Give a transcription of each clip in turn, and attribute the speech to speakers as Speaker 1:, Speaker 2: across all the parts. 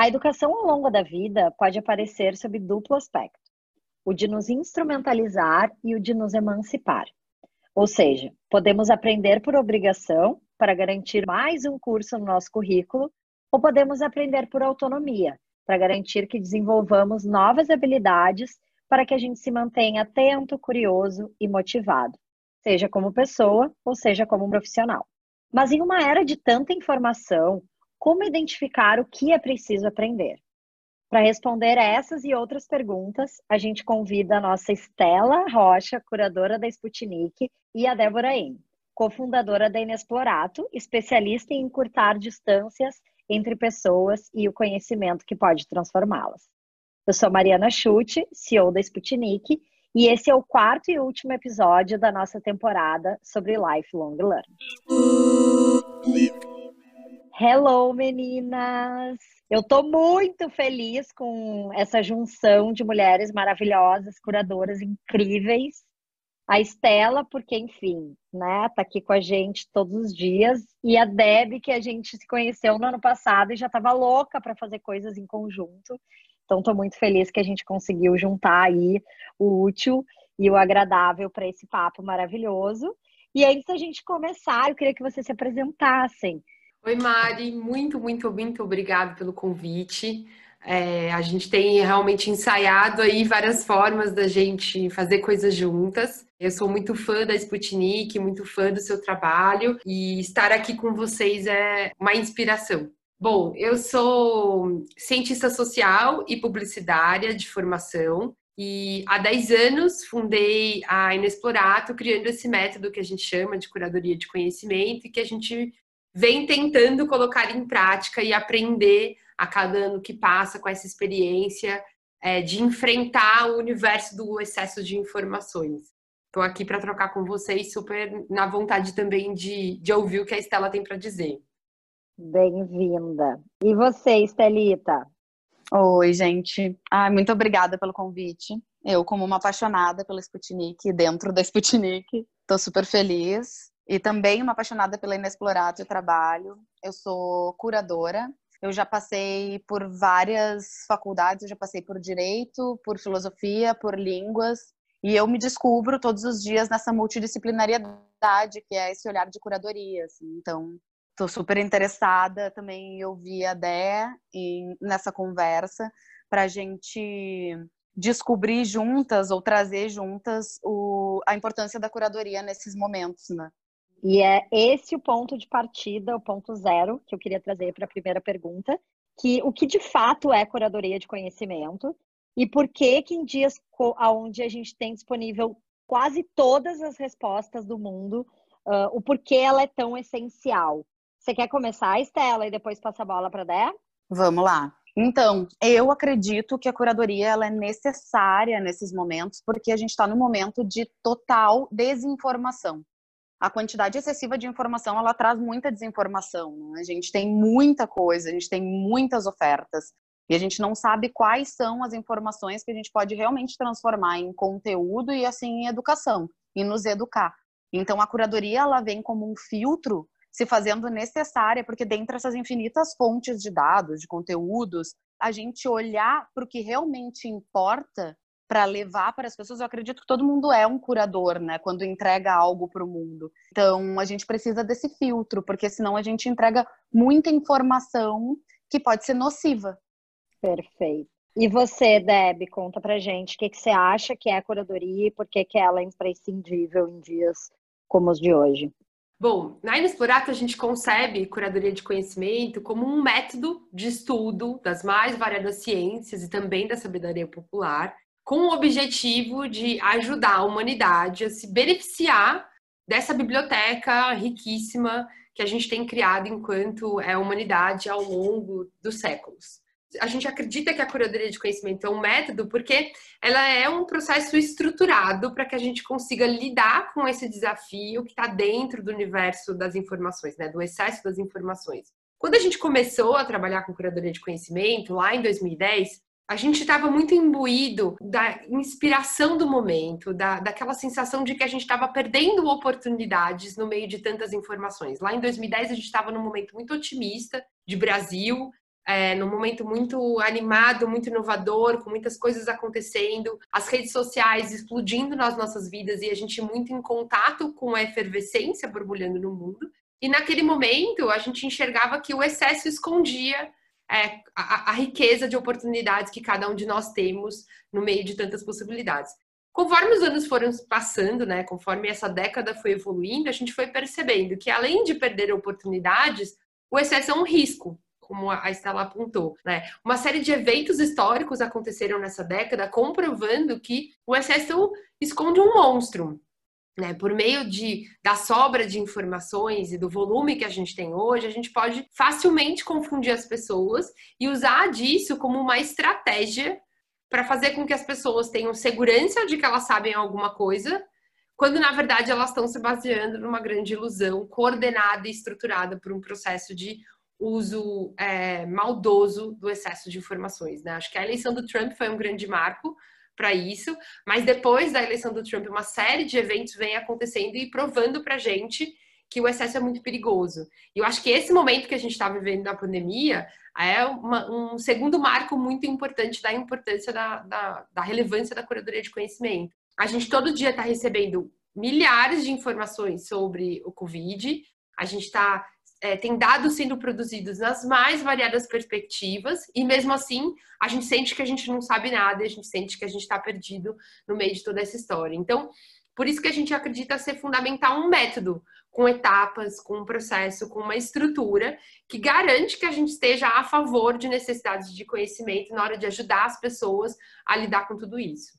Speaker 1: A educação ao longo da vida pode aparecer sob duplo aspecto: o de nos instrumentalizar e o de nos emancipar. Ou seja, podemos aprender por obrigação para garantir mais um curso no nosso currículo, ou podemos aprender por autonomia para garantir que desenvolvamos novas habilidades para que a gente se mantenha atento, curioso e motivado, seja como pessoa ou seja como profissional. Mas em uma era de tanta informação, como identificar o que é preciso aprender? Para responder a essas e outras perguntas, a gente convida a nossa Estela Rocha, curadora da Sputnik, e a Débora En, cofundadora da Inexplorato, especialista em encurtar distâncias entre pessoas e o conhecimento que pode transformá-las. Eu sou Mariana Schutte, CEO da Sputnik, e esse é o quarto e último episódio da nossa temporada sobre Lifelong Learning. Hello, meninas! Eu estou muito feliz com essa junção de mulheres maravilhosas, curadoras incríveis. A Estela, porque, enfim, né, tá aqui com a gente todos os dias. E a Deb, que a gente se conheceu no ano passado e já estava louca para fazer coisas em conjunto. Então, estou muito feliz que a gente conseguiu juntar aí o útil e o agradável para esse papo maravilhoso. E antes da gente começar, eu queria que vocês se apresentassem.
Speaker 2: Oi, Mari, muito, muito, muito obrigado pelo convite. É, a gente tem realmente ensaiado aí várias formas da gente fazer coisas juntas. Eu sou muito fã da Sputnik, muito fã do seu trabalho e estar aqui com vocês é uma inspiração. Bom, eu sou cientista social e publicitária de formação e há 10 anos fundei a Inexplorato, criando esse método que a gente chama de curadoria de conhecimento e que a gente vem tentando colocar em prática e aprender a cada ano que passa com essa experiência é, de enfrentar o universo do excesso de informações. Estou aqui para trocar com vocês, super na vontade também de, de ouvir o que a Estela tem para dizer.
Speaker 1: Bem-vinda. E você, Estelita?
Speaker 3: Oi, gente. Ah, muito obrigada pelo convite. Eu, como uma apaixonada pela Sputnik, dentro da Sputnik, estou super feliz e também uma apaixonada pela Inexplorado Trabalho. Eu sou curadora. Eu já passei por várias faculdades, eu já passei por direito, por filosofia, por línguas, e eu me descubro todos os dias nessa multidisciplinariedade que é esse olhar de curadoria. Assim. Então, estou super interessada também em ouvir a Dé nessa conversa para a gente descobrir juntas ou trazer juntas o, a importância da curadoria nesses momentos, né?
Speaker 1: E é esse o ponto de partida, o ponto zero, que eu queria trazer para a primeira pergunta, que o que de fato é curadoria de conhecimento e por que que em dias onde a gente tem disponível quase todas as respostas do mundo, uh, o porquê ela é tão essencial. Você quer começar, Estela, e depois passa a bola para Dé?
Speaker 3: Vamos lá. Então, eu acredito que a curadoria ela é necessária nesses momentos, porque a gente está no momento de total desinformação a quantidade excessiva de informação ela traz muita desinformação. Né? A gente tem muita coisa, a gente tem muitas ofertas e a gente não sabe quais são as informações que a gente pode realmente transformar em conteúdo e assim em educação e nos educar. Então a curadoria ela vem como um filtro se fazendo necessária, porque dentre essas infinitas fontes de dados, de conteúdos, a gente olhar para o que realmente importa para levar para as pessoas, eu acredito que todo mundo é um curador, né? Quando entrega algo para o mundo. Então, a gente precisa desse filtro, porque senão a gente entrega muita informação que pode ser nociva.
Speaker 1: Perfeito. E você, Deb, conta pra gente o que, que você acha que é a curadoria e por que, que ela é imprescindível em dias como os de hoje.
Speaker 2: Bom, na Inexplorato a gente concebe curadoria de conhecimento como um método de estudo das mais variadas ciências e também da sabedoria popular, com o objetivo de ajudar a humanidade a se beneficiar dessa biblioteca riquíssima que a gente tem criado enquanto é humanidade ao longo dos séculos. A gente acredita que a curadoria de conhecimento é um método porque ela é um processo estruturado para que a gente consiga lidar com esse desafio que está dentro do universo das informações, né, do excesso das informações. Quando a gente começou a trabalhar com curadoria de conhecimento, lá em 2010, a gente estava muito imbuído da inspiração do momento, da, daquela sensação de que a gente estava perdendo oportunidades no meio de tantas informações. Lá em 2010, a gente estava num momento muito otimista de Brasil, é, num momento muito animado, muito inovador, com muitas coisas acontecendo, as redes sociais explodindo nas nossas vidas e a gente muito em contato com a efervescência borbulhando no mundo. E naquele momento a gente enxergava que o excesso escondia é, a, a, riqueza de oportunidades que cada um de nós temos no meio de tantas possibilidades. Conforme os anos foram passando, né, conforme essa década foi evoluindo, a gente foi percebendo que além de perder oportunidades, o excesso é um risco, como a Estela apontou. Né? Uma série de eventos históricos aconteceram nessa década, comprovando que o excesso esconde um monstro. Né, por meio de, da sobra de informações e do volume que a gente tem hoje, a gente pode facilmente confundir as pessoas e usar disso como uma estratégia para fazer com que as pessoas tenham segurança de que elas sabem alguma coisa, quando na verdade elas estão se baseando numa grande ilusão coordenada e estruturada por um processo de uso é, maldoso do excesso de informações. Né? Acho que a eleição do Trump foi um grande marco para isso, mas depois da eleição do Trump, uma série de eventos vem acontecendo e provando para gente que o excesso é muito perigoso. E eu acho que esse momento que a gente está vivendo da pandemia é uma, um segundo marco muito importante da importância da, da, da relevância da curadoria de conhecimento. A gente todo dia está recebendo milhares de informações sobre o Covid, a gente está é, tem dados sendo produzidos nas mais variadas perspectivas, e mesmo assim a gente sente que a gente não sabe nada, a gente sente que a gente está perdido no meio de toda essa história. Então, por isso que a gente acredita ser fundamental um método com etapas, com um processo, com uma estrutura que garante que a gente esteja a favor de necessidades de conhecimento na hora de ajudar as pessoas a lidar com tudo isso.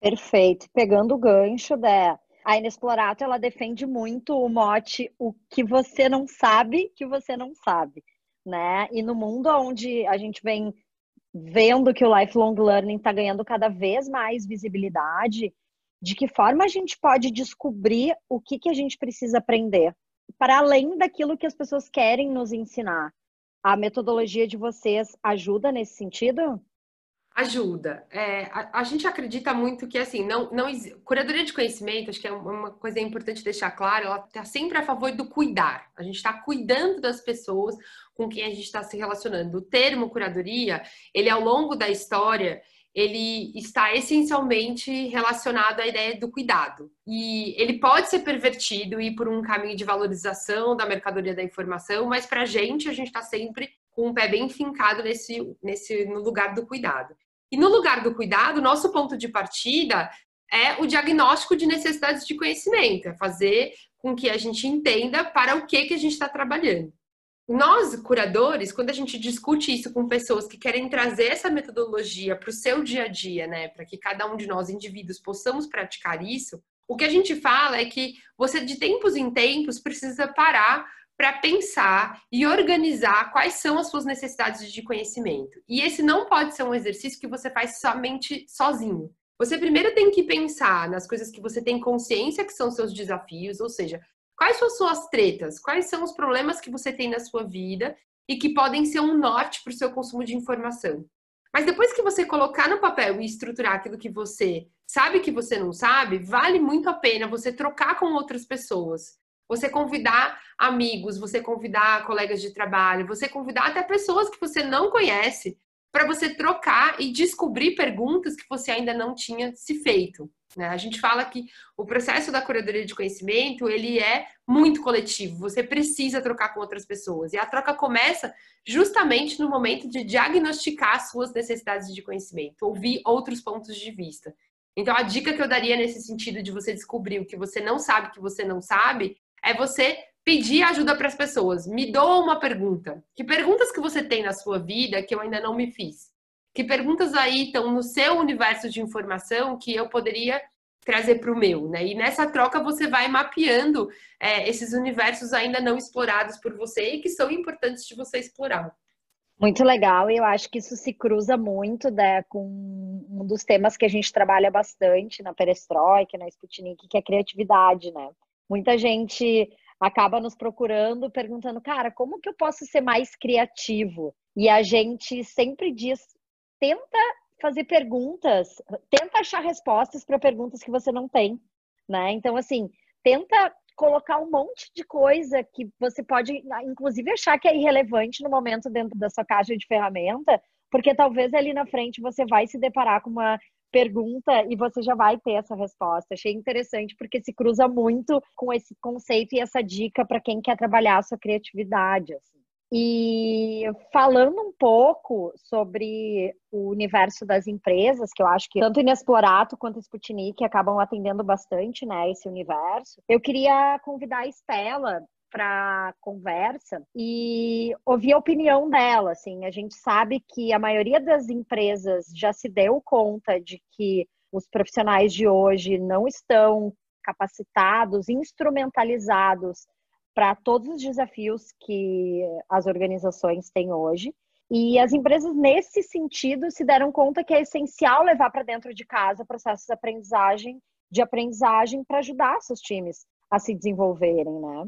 Speaker 1: Perfeito. Pegando o gancho da a Inexplorato, ela defende muito o mote o que você não sabe que você não sabe, né? E no mundo onde a gente vem vendo que o lifelong learning está ganhando cada vez mais visibilidade, de que forma a gente pode descobrir o que, que a gente precisa aprender, para além daquilo que as pessoas querem nos ensinar. A metodologia de vocês ajuda nesse sentido?
Speaker 2: Ajuda. É, a, a, gente acredita muito que, assim, não, não curadoria de conhecimento, acho que é uma coisa importante deixar claro, ela está sempre a favor do cuidar. A gente está cuidando das pessoas com quem a gente está se relacionando. O termo curadoria, ele ao longo da história, ele está essencialmente relacionado à ideia do cuidado. E ele pode ser pervertido e ir por um caminho de valorização da mercadoria da informação, mas para a gente, a gente está sempre com o pé bem fincado nesse, nesse, no lugar do cuidado. E no lugar do cuidado, nosso ponto de partida é o diagnóstico de necessidades de conhecimento, é fazer com que a gente entenda para o que, que a gente está trabalhando. Nós, curadores, quando a gente discute isso com pessoas que querem trazer essa metodologia para o seu dia a dia, né, para que cada um de nós, indivíduos, possamos praticar isso, o que a gente fala é que você, de tempos em tempos, precisa parar para pensar e organizar quais são as suas necessidades de conhecimento. E esse não pode ser um exercício que você faz somente sozinho. Você primeiro tem que pensar nas coisas que você tem consciência que são seus desafios, ou seja, Quais são as suas tretas? Quais são os problemas que você tem na sua vida e que podem ser um norte para o seu consumo de informação? Mas depois que você colocar no papel e estruturar aquilo que você sabe que você não sabe, vale muito a pena você trocar com outras pessoas. Você convidar amigos, você convidar colegas de trabalho, você convidar até pessoas que você não conhece para você trocar e descobrir perguntas que você ainda não tinha se feito. Né? A gente fala que o processo da curadoria de conhecimento ele é muito coletivo. Você precisa trocar com outras pessoas e a troca começa justamente no momento de diagnosticar suas necessidades de conhecimento, ouvir outros pontos de vista. Então a dica que eu daria nesse sentido de você descobrir o que você não sabe que você não sabe é você pedir ajuda para as pessoas. Me doa uma pergunta. Que perguntas que você tem na sua vida que eu ainda não me fiz? Que perguntas aí estão no seu universo de informação que eu poderia trazer para o meu, né? E nessa troca você vai mapeando é, esses universos ainda não explorados por você e que são importantes de você explorar.
Speaker 1: Muito legal, e eu acho que isso se cruza muito né, com um dos temas que a gente trabalha bastante na Perestroika, na Sputnik, que é a criatividade, né? Muita gente acaba nos procurando, perguntando, cara, como que eu posso ser mais criativo? E a gente sempre diz tenta fazer perguntas, tenta achar respostas para perguntas que você não tem, né? Então, assim, tenta colocar um monte de coisa que você pode, inclusive, achar que é irrelevante no momento dentro da sua caixa de ferramenta, porque talvez ali na frente você vai se deparar com uma pergunta e você já vai ter essa resposta. Achei interessante porque se cruza muito com esse conceito e essa dica para quem quer trabalhar a sua criatividade. Assim. E falando um pouco sobre o universo das empresas, que eu acho que tanto Inexplorato quanto Sputnik acabam atendendo bastante, né, esse universo, eu queria convidar a Estela para conversa e ouvir a opinião dela. Assim, a gente sabe que a maioria das empresas já se deu conta de que os profissionais de hoje não estão capacitados, instrumentalizados para todos os desafios que as organizações têm hoje. E as empresas, nesse sentido, se deram conta que é essencial levar para dentro de casa processos de aprendizagem, de aprendizagem para ajudar seus times a se desenvolverem, né?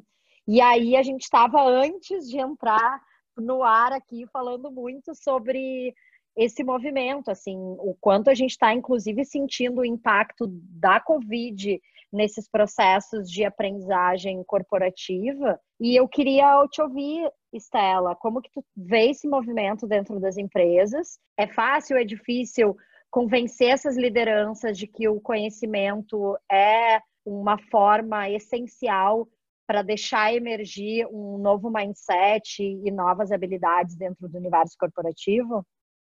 Speaker 1: E aí a gente estava antes de entrar no ar aqui falando muito sobre esse movimento, assim, o quanto a gente está, inclusive, sentindo o impacto da Covid nesses processos de aprendizagem corporativa. E eu queria te ouvir, Estela, como que tu vê esse movimento dentro das empresas? É fácil, é difícil convencer essas lideranças de que o conhecimento é uma forma essencial para deixar emergir um novo mindset e novas habilidades dentro do universo corporativo?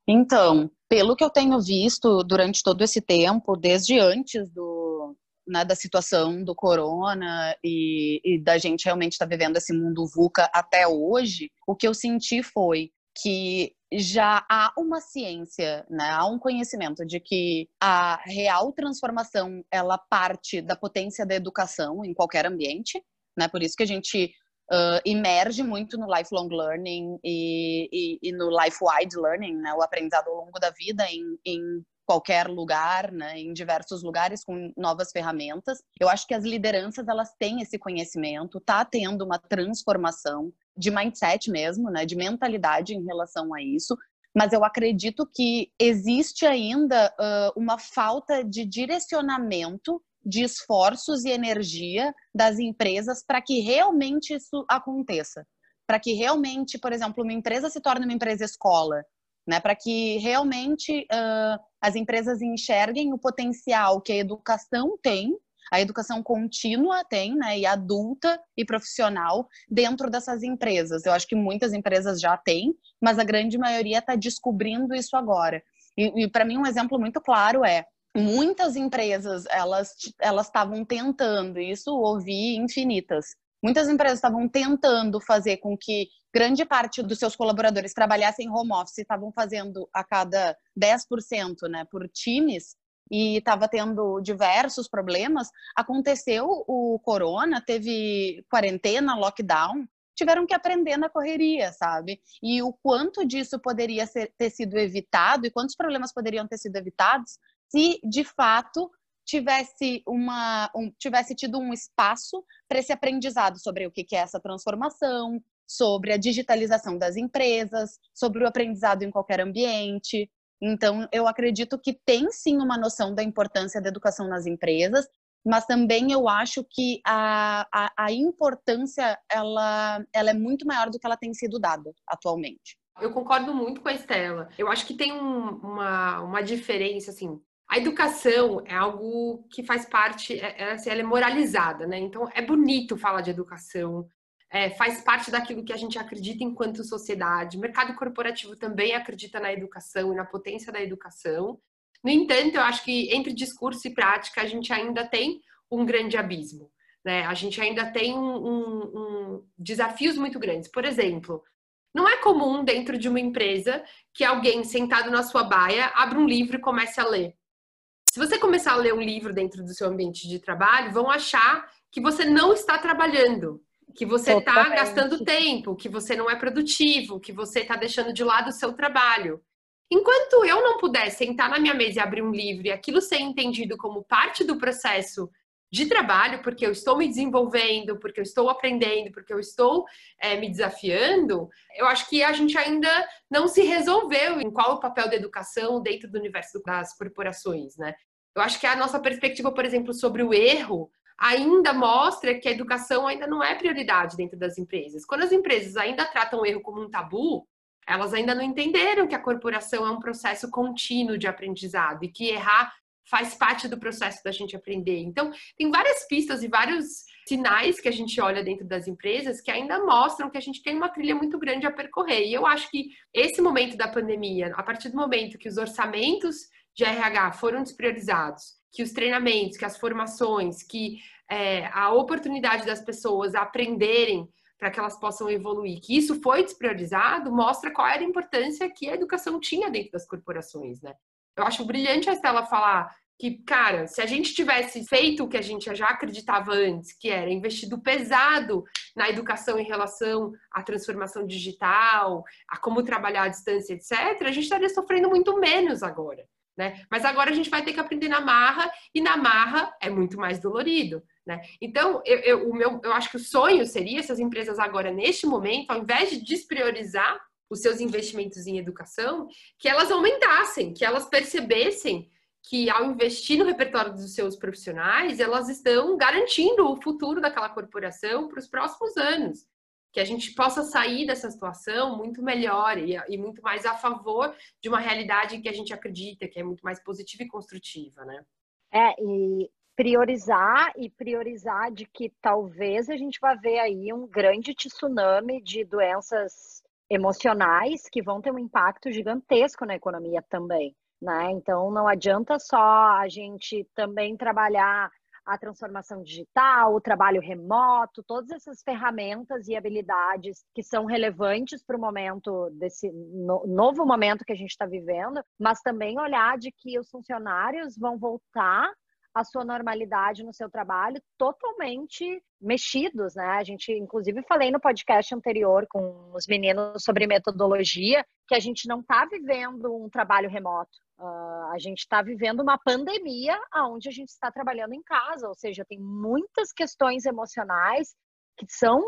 Speaker 3: Então, pelo que eu tenho visto durante todo esse tempo, desde antes do, né, da situação do corona e, e da gente realmente estar tá vivendo esse mundo VUCA até hoje, o que eu senti foi que já há uma ciência, né, há um conhecimento de que a real transformação ela parte da potência da educação em qualquer ambiente, né? Por isso que a gente uh, emerge muito no lifelong learning e, e, e, no life-wide learning, né? O aprendizado ao longo da vida em, em qualquer lugar, né, em diversos lugares com novas ferramentas. Eu acho que as lideranças elas têm esse conhecimento, tá tendo uma transformação de mindset mesmo, né, de mentalidade em relação a isso. Mas eu acredito que existe ainda uh, uma falta de direcionamento de esforços e energia das empresas para que realmente isso aconteça. Para que realmente, por exemplo, uma empresa se torne uma empresa escola, né? Para que realmente uh, as empresas enxerguem o potencial que a educação tem, a educação contínua tem, né? E adulta e profissional dentro dessas empresas. Eu acho que muitas empresas já têm, mas a grande maioria está descobrindo isso agora. E, e para mim um exemplo muito claro é muitas empresas elas elas estavam tentando isso ouvi infinitas muitas empresas estavam tentando fazer com que grande parte dos seus colaboradores trabalhassem home office, estavam fazendo a cada 10%, né, por times, e estava tendo diversos problemas. Aconteceu o corona, teve quarentena, lockdown, tiveram que aprender na correria, sabe? E o quanto disso poderia ser, ter sido evitado e quantos problemas poderiam ter sido evitados se de fato tivesse uma um, tivesse tido um espaço para esse aprendizado sobre o que é essa transformação, sobre a digitalização das empresas, sobre o aprendizado em qualquer ambiente. Então, eu acredito que tem sim uma noção da importância da educação nas empresas, mas também eu acho que a, a, a importância ela, ela é muito maior do que ela tem sido dada atualmente.
Speaker 2: Eu concordo muito com a Estela. Eu acho que tem um, uma, uma diferença, assim, a educação é algo que faz parte, é, é, assim, ela é moralizada, né? Então é bonito falar de educação, é, faz parte daquilo que a gente acredita enquanto sociedade. O mercado corporativo também acredita na educação e na potência da educação. No entanto, eu acho que entre discurso e prática a gente ainda tem um grande abismo. Né? A gente ainda tem um, um, um desafios muito grandes. Por exemplo, não é comum dentro de uma empresa que alguém sentado na sua baia abra um livro e comece a ler. Se você começar a ler um livro dentro do seu ambiente de trabalho, vão achar que você não está trabalhando, que você está gastando tempo, que você não é produtivo, que você está deixando de lado o seu trabalho. Enquanto eu não puder sentar na minha mesa e abrir um livro e aquilo ser entendido como parte do processo de trabalho, porque eu estou me desenvolvendo, porque eu estou aprendendo, porque eu estou é, me desafiando, eu acho que a gente ainda não se resolveu em qual o papel da educação dentro do universo das corporações, né? Eu acho que a nossa perspectiva, por exemplo, sobre o erro ainda mostra que a educação ainda não é prioridade dentro das empresas. Quando as empresas ainda tratam o erro como um tabu, elas ainda não entenderam que a corporação é um processo contínuo de aprendizado e que errar faz parte do processo da gente aprender. Então, tem várias pistas e vários sinais que a gente olha dentro das empresas que ainda mostram que a gente tem uma trilha muito grande a percorrer. E eu acho que esse momento da pandemia, a partir do momento que os orçamentos de RH foram despriorizados, que os treinamentos, que as formações, que é, a oportunidade das pessoas aprenderem para que elas possam evoluir, que isso foi despriorizado, mostra qual era a importância que a educação tinha dentro das corporações, né? Eu acho brilhante a Estela falar que, cara, se a gente tivesse feito o que a gente já acreditava antes, que era investido pesado na educação em relação à transformação digital, a como trabalhar à distância, etc., a gente estaria sofrendo muito menos agora. Né? Mas agora a gente vai ter que aprender na marra, e na marra é muito mais dolorido. Né? Então, eu, eu, o meu, eu acho que o sonho seria se as empresas agora, neste momento, ao invés de despriorizar os seus investimentos em educação, que elas aumentassem, que elas percebessem que ao investir no repertório dos seus profissionais, elas estão garantindo o futuro daquela corporação para os próximos anos. Que a gente possa sair dessa situação muito melhor e, e, muito mais a favor de uma realidade que a gente acredita, que é muito mais positiva e construtiva, né?
Speaker 1: É, e priorizar e priorizar de que talvez a gente vá ver aí um grande tsunami de doenças emocionais que vão ter um impacto gigantesco na economia também, né? Então não adianta só a gente também trabalhar a transformação digital, o trabalho remoto, todas essas ferramentas e habilidades que são relevantes para o momento desse no, novo momento que a gente está vivendo, mas também olhar de que os funcionários vão voltar a sua normalidade no seu trabalho totalmente mexidos, né? A gente, inclusive, falei no podcast anterior com os meninos sobre metodologia que a gente não está vivendo um trabalho remoto. Uh, a gente está vivendo uma pandemia onde a gente está trabalhando em casa, ou seja, tem muitas questões emocionais que são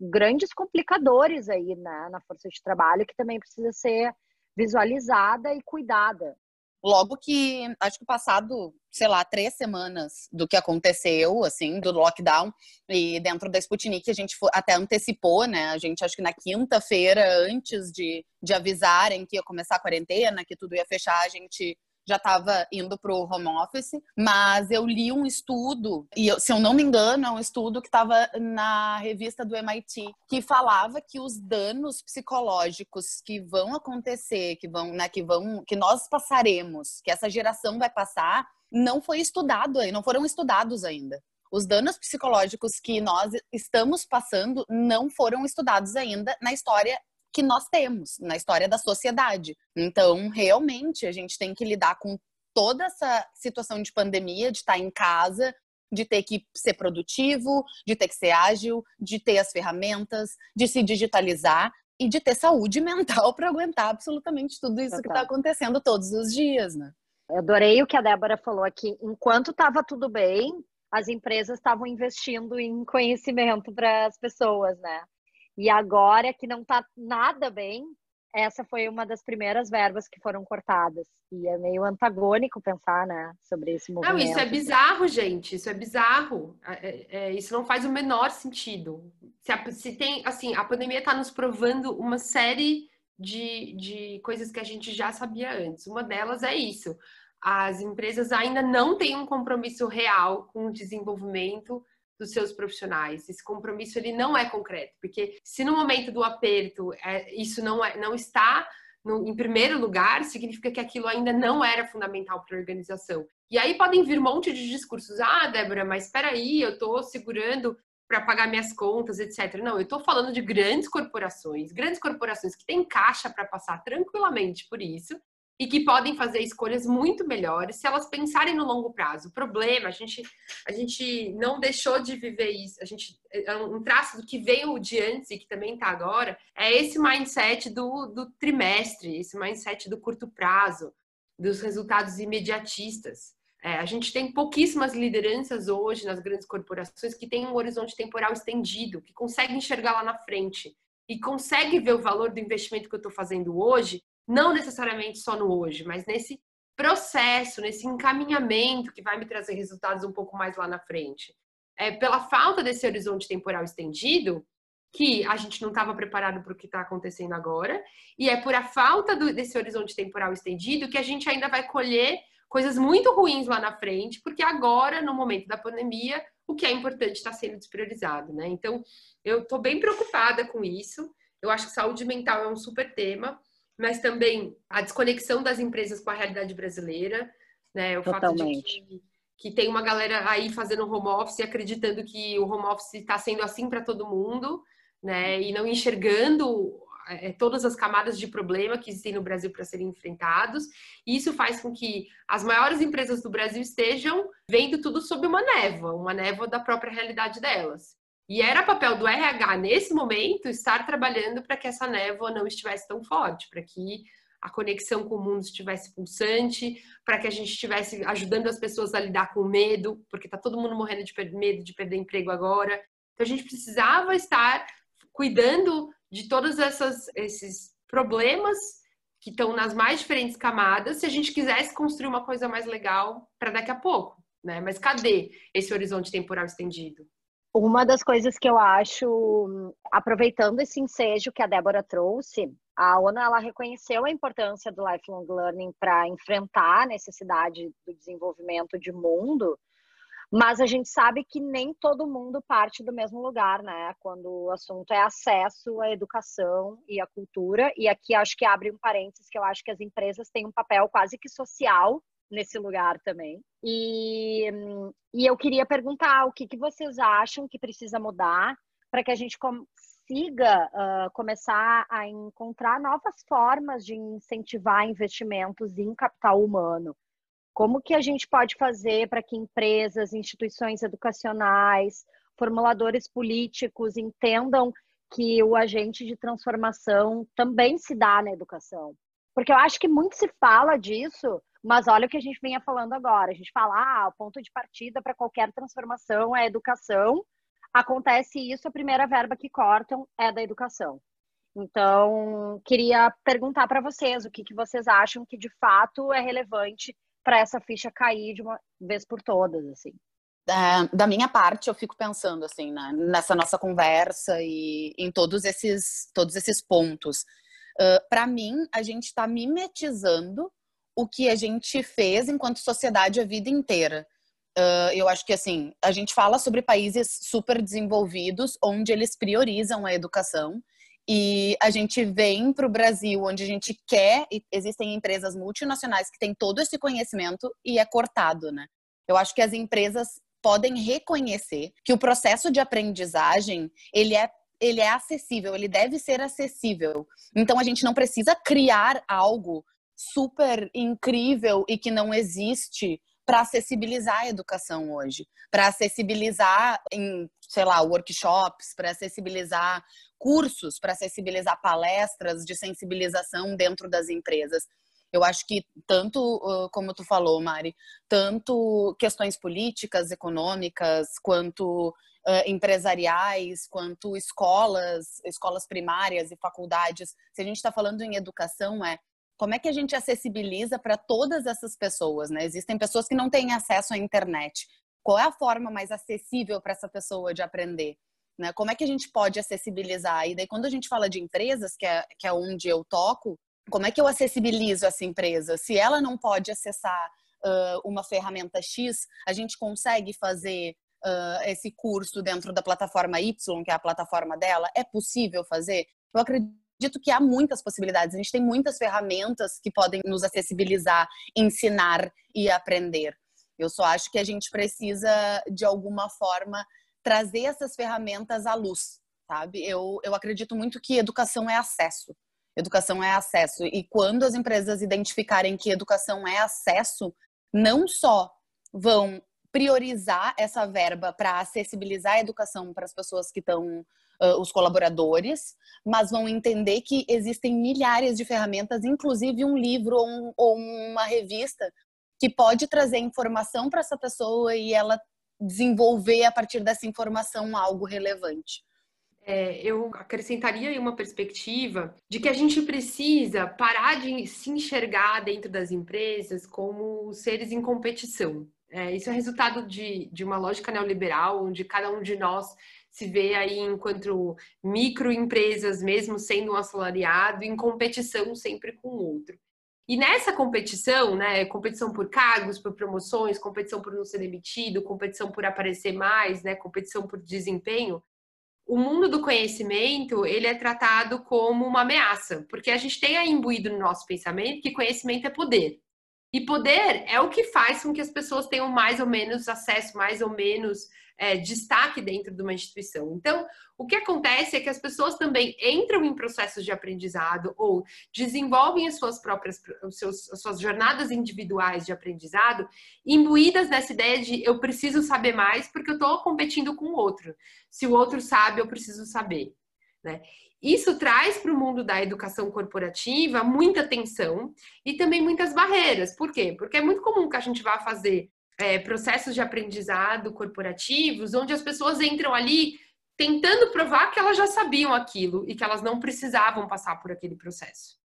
Speaker 1: grandes complicadores aí né, na força de trabalho que também precisa ser visualizada e cuidada.
Speaker 3: Logo que, acho que passado, sei lá, três semanas do que aconteceu, assim, do lockdown, e dentro da Sputnik a gente até antecipou, né? A gente, acho que na quinta-feira, antes de, de avisarem que ia começar a quarentena, que tudo ia fechar, a gente já estava indo para o home office, mas eu li um estudo, e eu, se eu não me engano, é um estudo que estava na revista do MIT, que falava que os danos psicológicos que vão acontecer, que vão, né, que vão, que nós passaremos, que essa geração vai passar, não foi estudado aí, não foram estudados ainda. Os danos psicológicos que nós estamos passando não foram estudados ainda na história que nós temos na história da sociedade. Então, realmente, a gente tem que lidar com toda essa situação de pandemia, de estar em casa, de ter que ser produtivo, de ter que ser ágil, de ter as ferramentas, de se digitalizar e de ter saúde mental para aguentar absolutamente tudo isso que está acontecendo todos os dias, né?
Speaker 1: Eu adorei o que a Débora falou aqui. Enquanto estava tudo bem, as empresas estavam investindo em conhecimento para as pessoas, né? E agora que não está nada bem, essa foi uma das primeiras verbas que foram cortadas. E é meio antagônico pensar, né, sobre esse movimento.
Speaker 2: Não, isso é bizarro, gente. Isso é bizarro. É, é, é isso não faz o menor sentido. Se, a, se tem, assim, a pandemia está nos provando uma série de, de coisas que a gente já sabia antes. Uma delas é isso. As empresas ainda não têm um compromisso real com o desenvolvimento dos seus profissionais. Esse compromisso ele não é concreto, porque se no momento do aperto é, isso não, é, não está no, em primeiro lugar, significa que aquilo ainda não era fundamental para a organização. E aí podem vir um monte de discursos. Ah, Débora, mas espera aí, eu estou segurando para pagar minhas contas, etc. Não, eu estou falando de grandes corporações, grandes corporações que têm caixa para passar tranquilamente por isso e que podem fazer escolhas muito melhores se elas pensarem no longo prazo. O problema, a gente, a gente não deixou de viver isso, a gente, é um traço do que veio de antes e que também está agora, é esse mindset do, do trimestre, esse mindset do curto prazo, dos resultados imediatistas. É, a gente tem pouquíssimas lideranças hoje nas grandes corporações que têm um horizonte temporal estendido, que conseguem enxergar lá na frente e conseguem ver o valor do investimento que eu estou fazendo hoje não necessariamente só no hoje, mas nesse processo, nesse encaminhamento que vai me trazer resultados um pouco mais lá na frente. é, pela falta desse horizonte temporal estendido, que a gente não estava preparado para o que está acontecendo agora, e é por a falta do, desse horizonte temporal estendido que a gente ainda vai colher coisas muito ruins lá na frente, porque agora, no momento da pandemia, o que é importante está sendo despriorizado, né? Então, eu estou bem preocupada com isso. Eu acho que saúde mental é um super tema, mas também a desconexão das empresas com a realidade brasileira, né? O
Speaker 1: Totalmente.
Speaker 2: fato de que, que tem uma galera aí fazendo home office acreditando que o home office está sendo assim para todo mundo, né? E não enxergando é, todas as camadas de problema que existem no Brasil para serem enfrentados. E isso faz com que as maiores empresas do Brasil estejam vendo tudo sob uma névoa, uma névoa da própria realidade delas. E era papel do RH nesse momento estar trabalhando para que essa névoa não estivesse tão forte, para que a conexão com o mundo estivesse pulsante, para que a gente estivesse ajudando as pessoas a lidar com o medo, porque está todo mundo morrendo de medo de perder emprego agora. Então a gente precisava estar cuidando de todos essas, esses problemas que estão nas mais diferentes camadas, se a gente quisesse construir uma coisa mais legal para daqui a pouco, né? Mas cadê esse horizonte temporal estendido?
Speaker 1: Uma das coisas que eu acho, aproveitando esse ensejo que a Débora trouxe, a ONU ela reconheceu a importância do lifelong learning para enfrentar a necessidade do desenvolvimento de mundo mas a gente sabe que nem todo mundo parte do mesmo lugar, né? Quando o assunto é acesso à educação e à cultura. E aqui acho que abre um parênteses que eu acho que as empresas têm um papel quase que social nesse lugar também. E, e eu queria perguntar o que, que vocês acham que precisa mudar para que a gente consiga uh, começar a encontrar novas formas de incentivar investimentos em capital humano. Como que a gente pode fazer para que empresas, instituições educacionais, formuladores políticos entendam que o agente de transformação também se dá na educação? Porque eu acho que muito se fala disso, mas olha o que a gente vinha falando agora. A gente fala, ah, o ponto de partida para qualquer transformação é a educação. Acontece isso, a primeira verba que cortam é da educação. Então, queria perguntar para vocês o que, que vocês acham que de fato é relevante para essa ficha cair de uma vez por todas, assim.
Speaker 3: É, da minha parte, eu fico pensando assim né, nessa nossa conversa e em todos esses todos esses pontos. Uh, para mim, a gente está mimetizando o que a gente fez enquanto sociedade a vida inteira. Uh, eu acho que assim a gente fala sobre países super desenvolvidos onde eles priorizam a educação e a gente vem para o Brasil, onde a gente quer, existem empresas multinacionais que têm todo esse conhecimento e é cortado, né? Eu acho que as empresas podem reconhecer que o processo de aprendizagem, ele é ele é acessível, ele deve ser acessível. Então a gente não precisa criar algo super incrível e que não existe para acessibilizar a educação hoje, para acessibilizar em, sei lá, workshops, para acessibilizar cursos para acessibilizar palestras de sensibilização dentro das empresas. Eu acho que tanto, como tu falou, Mari, tanto questões políticas, econômicas, quanto uh, empresariais, quanto escolas, escolas primárias e faculdades. Se a gente está falando em educação, é como é que a gente acessibiliza para todas essas pessoas, né? Existem pessoas que não têm acesso à internet. Qual é a forma mais acessível para essa pessoa de aprender? Né? Como é que a gente pode acessibilizar? E daí, quando a gente fala de empresas, que é, que é onde eu toco, como é que eu acessibilizo essa empresa? Se ela não pode acessar uh, uma ferramenta X, a gente consegue fazer uh, esse curso dentro da plataforma Y, que é a plataforma dela? É possível fazer? Eu acredito que há muitas possibilidades. A gente tem muitas ferramentas que podem nos acessibilizar, ensinar e aprender. Eu só acho que a gente precisa, de alguma forma, trazer essas ferramentas à luz, sabe? Eu, eu acredito muito que educação é acesso. Educação é acesso. E quando as empresas identificarem que educação é acesso, não só vão priorizar essa verba para acessibilizar a educação para as pessoas que estão, uh, os colaboradores, mas vão entender que existem milhares de ferramentas, inclusive um livro ou, um, ou uma revista, que pode trazer informação para essa pessoa e ela desenvolver a partir dessa informação algo relevante.
Speaker 2: É, eu acrescentaria uma perspectiva de que a gente precisa parar de se enxergar dentro das empresas como seres em competição. É, isso é resultado de, de uma lógica neoliberal, onde cada um de nós se vê aí enquanto microempresas, mesmo sendo um assalariado, em competição sempre com o outro. E nessa competição, né, competição por cargos, por promoções, competição por não ser demitido, competição por aparecer mais, né, competição por desempenho, o mundo do conhecimento, ele é tratado como uma ameaça, porque a gente tem aí imbuído no nosso pensamento que conhecimento é poder. E poder é o que faz com que as pessoas tenham mais ou menos acesso, mais ou menos é, destaque dentro de uma instituição. Então, o que acontece é que as pessoas também entram em processos de aprendizado ou desenvolvem as suas próprias os seus, as suas jornadas individuais de aprendizado, imbuídas nessa ideia de eu preciso saber mais porque eu estou competindo com o outro. Se o outro sabe, eu preciso saber. Né? Isso traz para o mundo da educação corporativa muita tensão e também muitas barreiras. Por quê? Porque é muito comum que a gente vá fazer é, processos de aprendizado corporativos, onde as pessoas entram ali tentando provar que elas já sabiam aquilo e que elas não precisavam passar por aquele processo.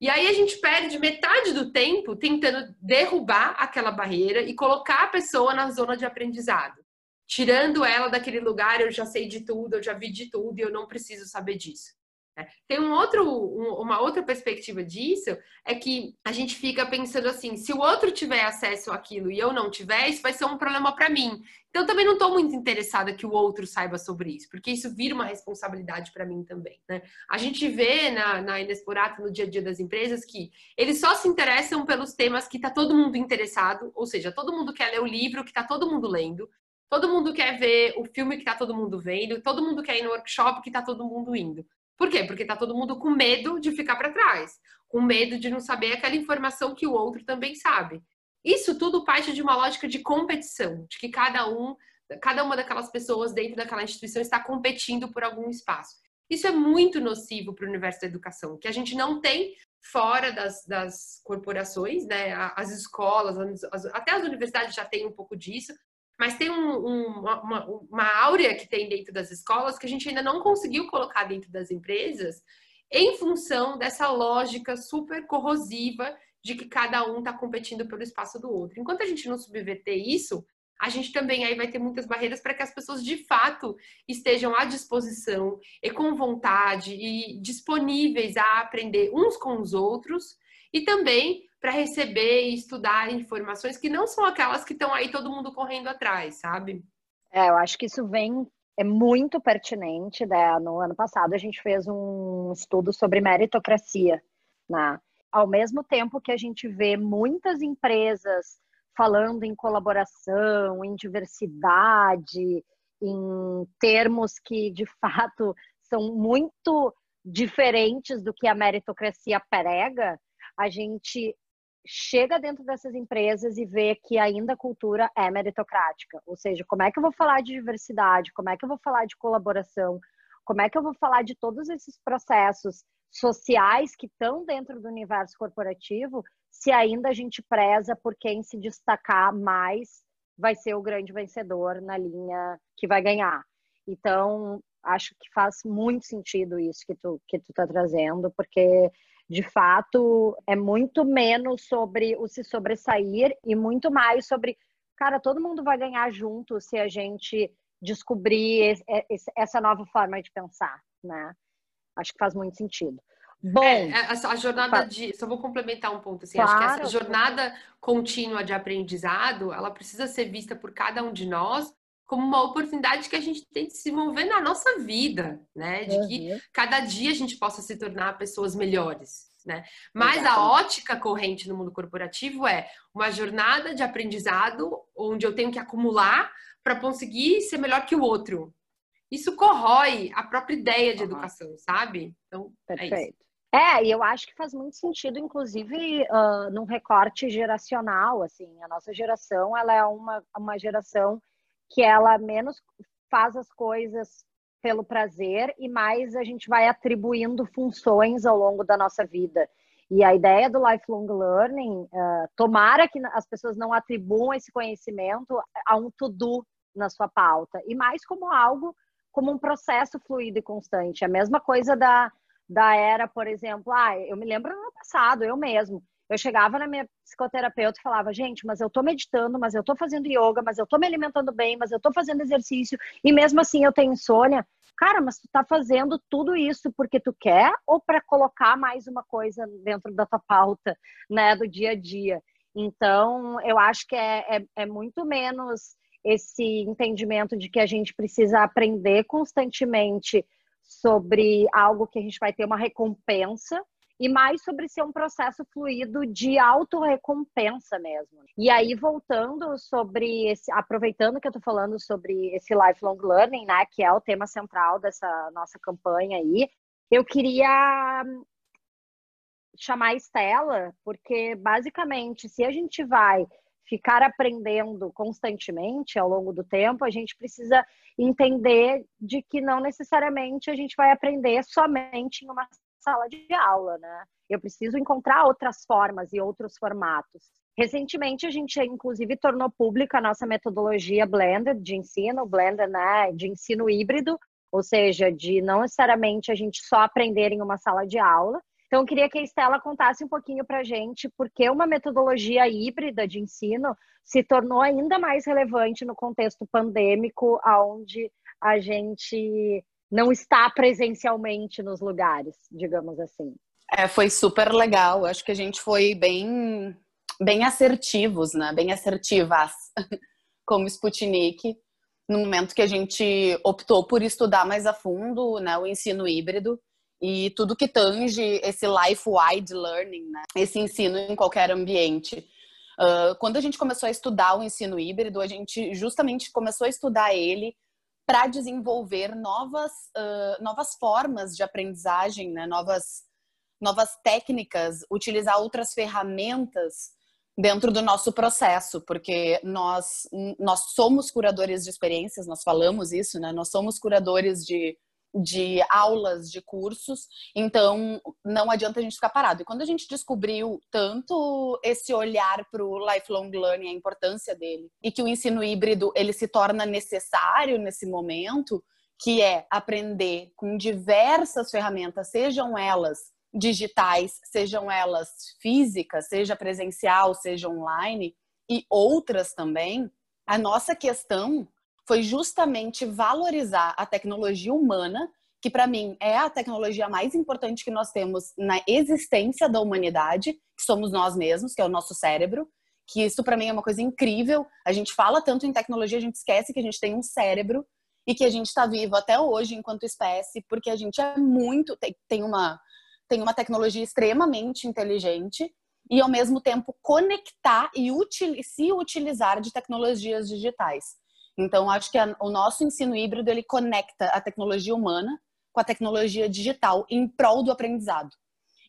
Speaker 2: E aí a gente perde metade do tempo tentando derrubar aquela barreira e colocar a pessoa na zona de aprendizado, tirando ela daquele lugar, eu já sei de tudo, eu já vi de tudo e eu não preciso saber disso. Né? Tem um outro, um, uma outra perspectiva disso, é que a gente fica pensando assim, se o outro tiver acesso àquilo e eu não tiver, isso vai ser um problema para mim. Então, também não estou muito interessada que o outro saiba sobre isso, porque isso vira uma responsabilidade para mim também. Né? A gente vê na, na Inexplorato, no dia a dia das empresas, que eles só se interessam pelos temas que está todo mundo interessado, ou seja, todo mundo quer ler o livro que está todo mundo lendo, todo mundo quer ver o filme que está todo mundo vendo, todo mundo quer ir no workshop que está todo mundo indo. Por quê? Porque tá todo mundo com medo de ficar para trás, com medo de não saber aquela informação que o outro também sabe. Isso tudo parte de uma lógica de competição, de que cada um, cada uma daquelas pessoas dentro daquela instituição está competindo por algum espaço. Isso é muito nocivo para o universo da educação, que a gente não tem fora das, das corporações, né? As escolas, as, até as universidades já têm um pouco disso, mas tem um, um, uma, uma áurea que tem dentro das escolas que a gente ainda não conseguiu colocar dentro das empresas em função dessa lógica super corrosiva de que cada um está competindo pelo espaço do outro. Enquanto a gente não subverter isso, a gente também aí vai ter muitas barreiras para que as pessoas de fato estejam à disposição e com vontade e disponíveis a aprender uns com os outros e também para receber e estudar informações que não são aquelas que estão aí todo mundo correndo atrás, sabe?
Speaker 1: É, eu acho que isso vem é muito pertinente. Né? No ano passado a gente fez um estudo sobre meritocracia, né? Ao mesmo tempo que a gente vê muitas empresas falando em colaboração, em diversidade, em termos que de fato são muito diferentes do que a meritocracia prega, a gente chega dentro dessas empresas e vê que ainda a cultura é meritocrática. Ou seja, como é que eu vou falar de diversidade? Como é que eu vou falar de colaboração? Como é que eu vou falar de todos esses processos sociais que estão dentro do universo corporativo se ainda a gente preza por quem se destacar mais vai ser o grande vencedor na linha que vai ganhar. Então, acho que faz muito sentido isso que tu que tu tá trazendo, porque de fato, é muito menos sobre o se sobressair e muito mais sobre, cara, todo mundo vai ganhar junto se a gente descobrir essa nova forma de pensar, né? Acho que faz muito sentido. Bom, é,
Speaker 2: é a, jornada de. Só vou complementar um ponto assim. Claro, acho que essa jornada contínua de aprendizado, ela precisa ser vista por cada um de nós como uma oportunidade que a gente tem de se envolver na nossa vida, né? De uhum. que cada dia a gente possa se tornar pessoas melhores, né? Mas Exato. a ótica corrente no mundo corporativo é uma jornada de aprendizado onde eu tenho que acumular para conseguir ser melhor que o outro. Isso corrói a própria ideia de uhum. educação, sabe?
Speaker 1: Então, Perfeito. É, é, e eu acho que faz muito sentido, inclusive, uh, num recorte geracional, assim, a nossa geração, ela é uma, uma geração que ela menos faz as coisas pelo prazer e mais a gente vai atribuindo funções ao longo da nossa vida. E a ideia do lifelong learning, uh, tomara que as pessoas não atribuam esse conhecimento a um to-do na sua pauta, e mais como algo, como um processo fluido e constante. A mesma coisa da, da era, por exemplo, ah, eu me lembro no passado, eu mesmo, Eu chegava na minha psicoterapeuta e falava, gente, mas eu tô meditando, mas eu tô fazendo yoga, mas eu tô me alimentando bem, mas eu tô fazendo exercício, e mesmo assim eu tenho insônia. Cara, mas tu tá fazendo tudo isso porque tu quer ou para colocar mais uma coisa dentro da tua pauta, né, do dia a dia? Então, eu acho que é, é, é muito menos esse entendimento de que a gente precisa aprender constantemente sobre algo que a gente vai ter uma recompensa e mais sobre ser um processo fluido de autorrecompensa mesmo. E aí, voltando sobre esse, aproveitando que eu tô falando sobre esse lifelong learning, né, que é o tema central dessa nossa campanha aí, eu queria chamar a Estela, porque basicamente, se a gente vai ficar aprendendo constantemente ao longo do tempo, a gente precisa entender de que não necessariamente a gente vai aprender somente em uma sala de aula, né? Eu preciso encontrar outras formas e outros formatos. Recentemente, a gente, inclusive, tornou pública a nossa metodologia blended de ensino, blended, né, de ensino híbrido, ou seja, de não necessariamente a gente só aprender em uma sala de aula, então, eu queria que a Estela contasse um pouquinho para a gente por que uma metodologia híbrida de ensino se tornou ainda mais relevante no contexto pandêmico, onde a gente não está presencialmente nos lugares, digamos assim.
Speaker 3: É, foi super legal. Acho que a gente foi bem, bem assertivos, né? Bem assertivas, como Sputnik, no momento que a gente optou por estudar mais a fundo né, o ensino híbrido e tudo que tange esse life-wide learning, né? esse ensino em qualquer ambiente. Uh, quando a gente começou a estudar o ensino híbrido, a gente justamente começou a estudar ele para desenvolver novas, uh, novas formas de aprendizagem, né? novas, novas técnicas, utilizar outras ferramentas dentro do nosso processo, porque nós, nós somos curadores de experiências, nós falamos isso, né? Nós somos curadores de, de aulas, de cursos, então não adianta a gente ficar parado. E quando a gente descobriu tanto esse olhar para o lifelong learning, a importância dele, e que o ensino híbrido ele se torna necessário nesse momento, que é aprender com diversas ferramentas, sejam elas digitais, sejam elas físicas, seja presencial, seja online, e outras também, a nossa questão foi justamente valorizar a tecnologia humana, que para mim é a tecnologia mais importante que nós temos na existência da humanidade, que somos nós mesmos, que é o nosso cérebro, que isso para mim é uma coisa incrível. A gente fala tanto em tecnologia, a gente esquece que a gente tem um cérebro e que a gente está vivo até hoje enquanto espécie, porque a gente é muito tem uma tem uma tecnologia extremamente inteligente e ao mesmo tempo conectar e util, se utilizar de tecnologias digitais. Então, acho que a, o nosso ensino híbrido ele conecta a tecnologia humana com a tecnologia digital em prol do aprendizado.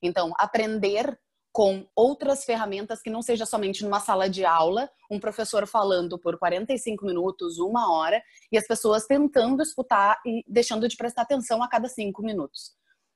Speaker 3: Então, aprender com outras ferramentas que não seja somente numa sala de aula, um professor falando por 45 minutos, uma hora, e as pessoas tentando escutar e deixando de prestar atenção a cada cinco minutos.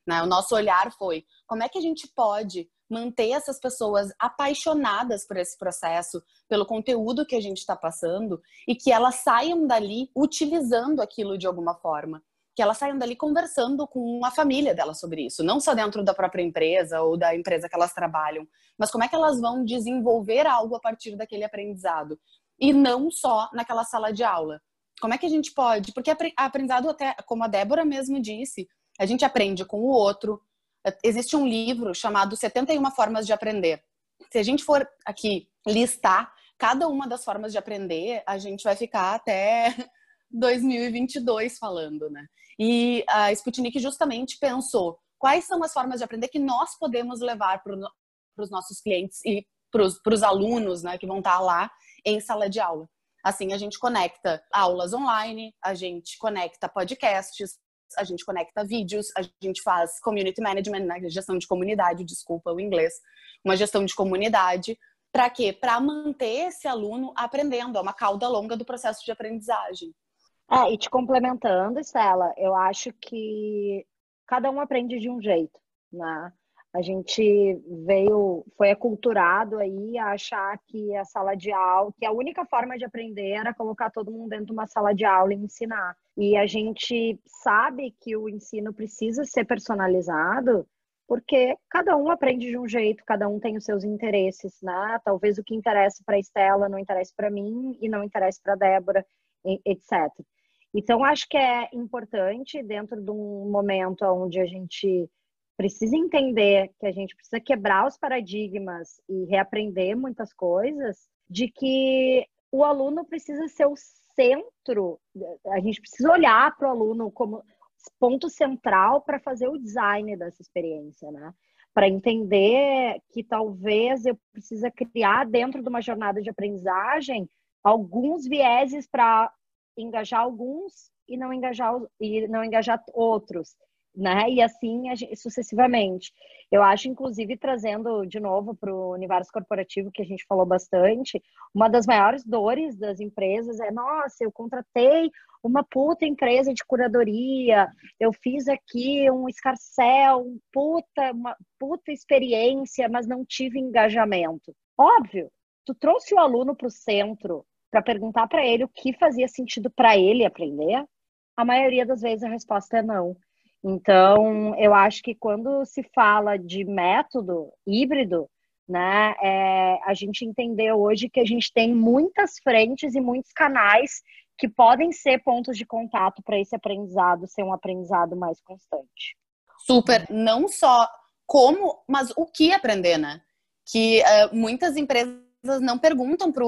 Speaker 3: Né? O nosso olhar foi como é que a gente pode manter essas pessoas apaixonadas por esse processo, pelo conteúdo que a gente está passando e que elas saiam dali utilizando aquilo de alguma forma. Que elas saiam dali conversando com a família delas sobre isso, não só dentro da própria empresa ou da empresa que elas trabalham, mas como é que elas vão desenvolver algo a partir daquele aprendizado e não só naquela sala de aula. Como é que a gente pode? Porque aprendizado até, como a Débora mesmo disse, a gente aprende com o outro, existe um livro chamado 71 Formas de Aprender. Se a gente for aqui listar cada uma das formas de aprender, a gente vai ficar até 2022 falando, né? E a Sputnik justamente pensou quais são as formas de aprender que nós podemos levar para os nossos clientes e para os alunos, né, que vão estar lá em sala de aula. Assim, a gente conecta aulas online, a gente conecta podcasts, a gente conecta vídeos, a gente faz community management, né, gestão de comunidade, desculpa o inglês, uma gestão de comunidade. Para quê? Para manter esse aluno aprendendo, é uma cauda longa do processo de aprendizagem.
Speaker 1: É, e te complementando, Estela, eu acho que cada um aprende de um jeito, né? A gente veio, foi aculturado aí a achar que a sala de aula, que a única forma de aprender era colocar todo mundo dentro de uma sala de aula e ensinar. E a gente sabe que o ensino precisa ser personalizado porque cada um aprende de um jeito, cada um tem os seus interesses, né? Talvez o que interessa para Estela não interesse para mim e não interesse para Débora, etc. Então, acho que é importante, dentro de um momento onde a gente precisa entender que a gente precisa quebrar os paradigmas e reaprender muitas coisas, de que o aluno precisa ser o centro, a gente precisa olhar para o aluno como ponto central para fazer o design dessa experiência, né? Para entender que talvez eu precisa criar dentro de uma jornada de aprendizagem alguns vieses para engajar alguns e não engajar e não engajar outros né? E assim sucessivamente. Eu acho, inclusive, trazendo de novo para o universo corporativo que a gente falou bastante, uma das maiores dores das empresas é: nossa, eu contratei uma puta empresa de curadoria, eu fiz aqui um escarcel, um puta, uma puta experiência, mas não tive engajamento. Óbvio, tu trouxe o aluno para o centro para perguntar para ele o que fazia sentido para ele aprender. A maioria das vezes a resposta é não. Então, eu acho que quando se fala de método híbrido, né, é, a gente entendeu hoje que a gente tem muitas frentes e muitos canais que podem ser pontos de contato para esse aprendizado ser um aprendizado mais constante.
Speaker 3: Super, não só como, mas o que aprender, né? Que uh, muitas empresas não perguntam para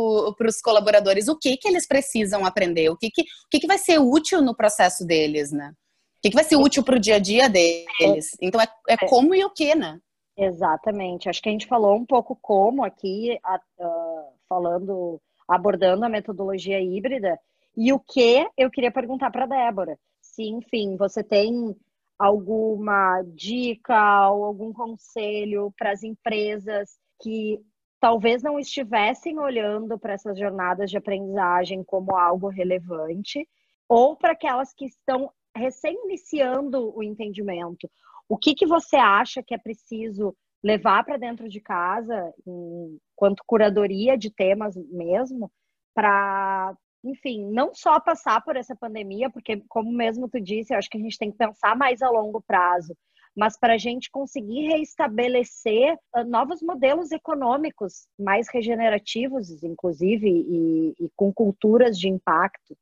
Speaker 3: os colaboradores o que, que eles precisam aprender, o que, que, o que, que vai ser útil no processo deles, né? Que, que vai ser útil para o dia a dia deles? Então é, é, é como e o que, né?
Speaker 1: Exatamente. Acho que a gente falou um pouco como aqui, uh, falando, abordando a metodologia híbrida. E o que eu queria perguntar para Débora. Se, enfim, você tem alguma dica ou algum conselho para as empresas que talvez não estivessem olhando para essas jornadas de aprendizagem como algo relevante, ou para aquelas que estão recém-iniciando o entendimento, o que, que você acha que é preciso levar para dentro de casa, enquanto curadoria de temas mesmo, para, enfim, não só passar por essa pandemia, porque, como mesmo tu disse, eu acho que a gente tem que pensar mais a longo prazo, mas para a gente conseguir reestabelecer ah, novos modelos econômicos mais regenerativos, inclusive, e, e com culturas de impacto.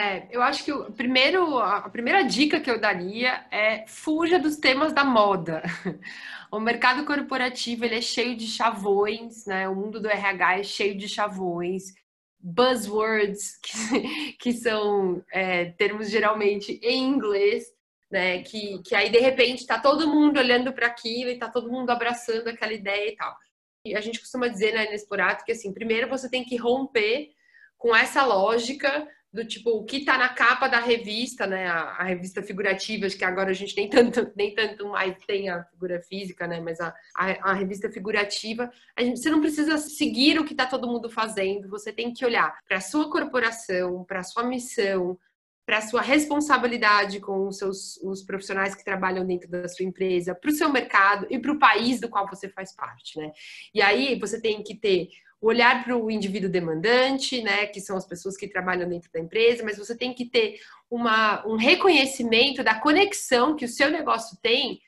Speaker 2: É, eu acho que o primeiro, a primeira dica que eu daria é fuja dos temas da moda. O mercado corporativo ele é cheio de chavões, né? O mundo do RH é cheio de chavões, buzzwords, que, que são é, termos geralmente em inglês, né? Que, que aí de repente está todo mundo olhando para aquilo e está todo mundo abraçando aquela ideia e tal. E a gente costuma dizer na né, que assim, primeiro você tem que romper com essa lógica do tipo o que está na capa da revista, né? A, a, revista figurativa, que agora a gente nem tanto, nem tanto mais tem a figura física, né? Mas a, a, a revista figurativa, a gente, você não precisa seguir o que está todo mundo fazendo, você tem que olhar para a sua corporação, para a sua missão, para a sua responsabilidade com os seus os profissionais que trabalham dentro da sua empresa, para o seu mercado e para o país do qual você faz parte, né? E aí você tem que ter olhar para o indivíduo demandante, né, que são as pessoas que trabalham dentro da empresa, mas você tem que ter uma, um reconhecimento da conexão que o seu negócio tem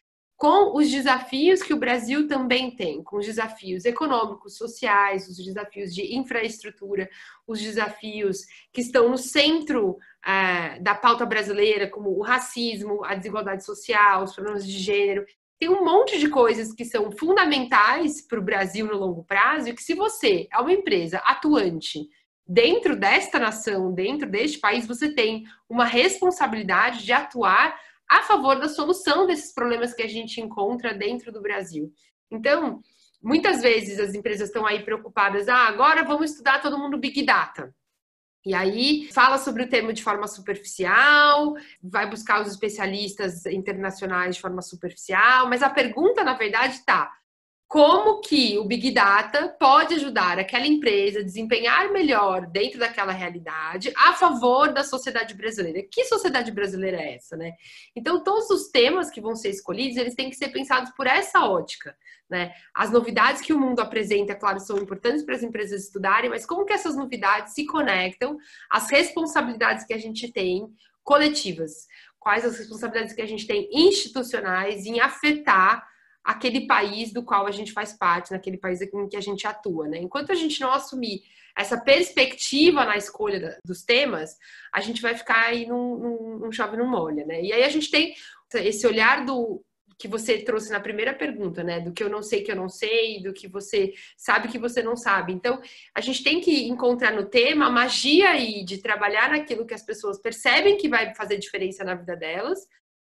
Speaker 2: com os desafios que o Brasil também tem, com os desafios econômicos, sociais, os desafios de infraestrutura, os desafios que estão no centro é, da pauta brasileira, como o racismo, a desigualdade social, os problemas de gênero tem um monte de coisas que são fundamentais para o Brasil no longo prazo e que se você é uma empresa atuante dentro desta nação, dentro deste país, você tem uma responsabilidade de atuar a favor da solução desses problemas que a gente encontra dentro do Brasil. Então, muitas vezes as empresas estão aí preocupadas, ah, agora vamos estudar todo mundo Big Data. E aí fala sobre o tema de forma superficial, vai buscar os especialistas internacionais de forma superficial, mas a pergunta, na verdade, está: como que o Big Data pode ajudar aquela empresa a desempenhar melhor dentro daquela realidade a favor da sociedade brasileira. Que sociedade brasileira é essa, né? Então, todos os temas que vão ser escolhidos, eles têm que ser pensados por essa ótica, né? As novidades que o mundo apresenta, claro, são importantes para as empresas estudarem, mas como que essas novidades se conectam às responsabilidades que a gente tem coletivas? Quais as responsabilidades que a gente tem institucionais em afetar aquele país do qual a gente faz parte, naquele país em que a gente atua, né? Enquanto a gente não assumir essa perspectiva na escolha dos temas, a gente vai ficar aí num, num, num chove não molha, né? E aí a gente tem esse olhar do que você trouxe na primeira pergunta, né? Do que eu não sei que eu não sei, do que você sabe que você não sabe. Então, a gente tem que encontrar no tema a magia aí de trabalhar naquilo que as pessoas percebem que vai fazer diferença na vida delas,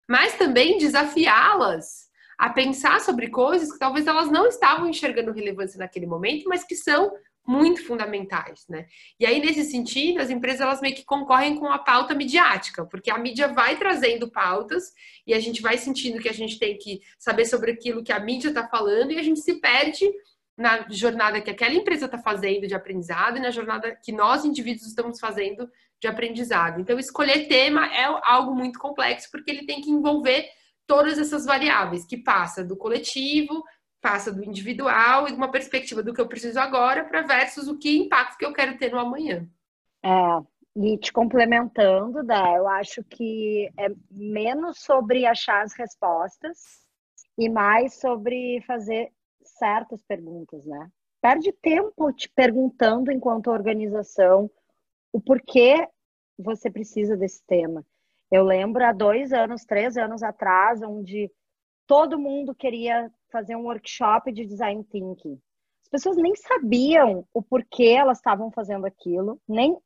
Speaker 2: mas também desafiá-las a pensar sobre coisas que talvez elas não estavam enxergando relevância naquele momento, mas que são muito fundamentais, né? E aí nesse sentido, as empresas elas meio que concorrem com a pauta midiática, porque a mídia vai trazendo pautas e a gente vai sentindo que a gente tem que saber sobre aquilo que a mídia está falando e a gente se perde na jornada que aquela empresa está fazendo de aprendizado e na jornada que nós indivíduos estamos fazendo de aprendizado. Então escolher tema é algo muito complexo porque ele tem que envolver todas essas variáveis que passa do coletivo passa do individual e de uma perspectiva do que eu preciso agora para versus o que impacto que eu quero ter no amanhã.
Speaker 1: É, e te complementando, Dá, eu acho que é menos sobre achar as respostas e mais sobre fazer certas perguntas, né? Perde tempo te perguntando enquanto organização o porquê você precisa desse tema. Eu lembro há dois anos, três anos atrás, onde todo mundo queria fazer um workshop de design thinking. As pessoas nem sabiam o porquê elas estavam fazendo aquilo, nem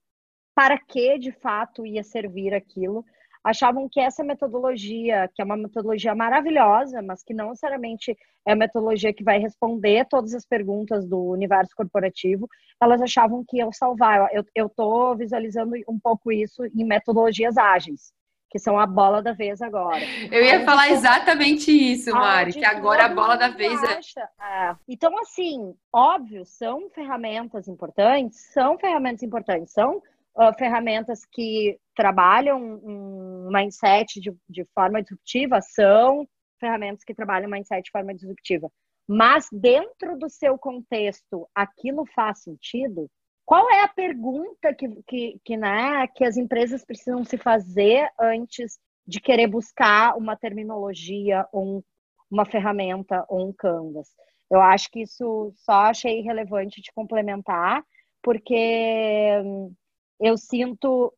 Speaker 1: para que de fato ia servir aquilo. Achavam que essa metodologia, que é uma metodologia maravilhosa, mas que não necessariamente é a metodologia que vai responder todas as perguntas do universo corporativo, elas achavam que ia salvar. Eu estou visualizando um pouco isso em metodologias ágeis que são a bola da vez agora.
Speaker 2: Eu ia falar exatamente isso, Mari, que agora a bola da vez é...
Speaker 1: é. Então, assim, óbvio, são ferramentas importantes, são ferramentas importantes, são uh, ferramentas que trabalham um mindset de, de forma disruptiva, são ferramentas que trabalham mindset de forma disruptiva. Mas dentro do seu contexto, aquilo faz sentido? Qual é a pergunta que, que, que, né, que as empresas precisam se fazer antes de querer buscar uma terminologia ou um, uma ferramenta ou um canvas? Eu acho que isso só achei relevante de complementar, porque hum, eu sinto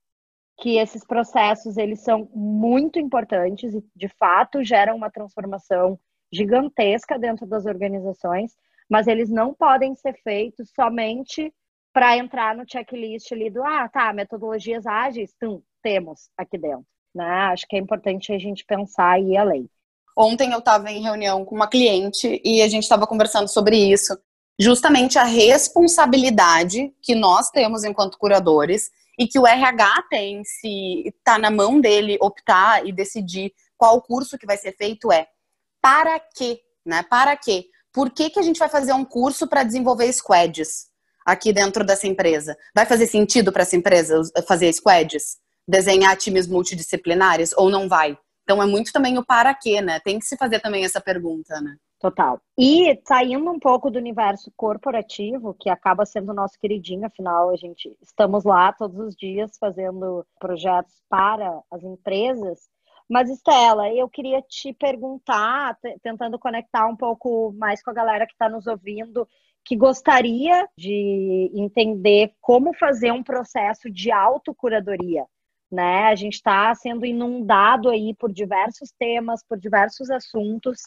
Speaker 1: que esses processos eles são muito importantes e de fato geram uma transformação gigantesca dentro das organizações, mas eles não podem ser feitos somente para entrar no checklist ali do, ah, tá, metodologias ágeis, tum, temos aqui dentro. Né? Acho que é importante a gente pensar e ir além.
Speaker 3: Ontem eu estava em reunião com uma cliente e a gente estava conversando sobre isso. Justamente a responsabilidade que nós temos enquanto curadores e que o RH tem se está na mão dele optar e decidir qual curso que vai ser feito é para quê, né? Para quê? Por que, que a gente vai fazer um curso para desenvolver squads? Aqui dentro dessa empresa? Vai fazer sentido para essa empresa fazer squads? Desenhar times multidisciplinares ou não vai? Então é muito também o para quê, né? Tem que se fazer também essa pergunta, né?
Speaker 1: Total. E saindo um pouco do universo corporativo, que acaba sendo o nosso queridinho, afinal, a gente estamos lá todos os dias fazendo projetos para as empresas. Mas, Estela, eu queria te perguntar, tentando conectar um pouco mais com a galera que está nos ouvindo, que gostaria de entender como fazer um processo de autocuradoria. Né? A gente está sendo inundado aí por diversos temas, por diversos assuntos.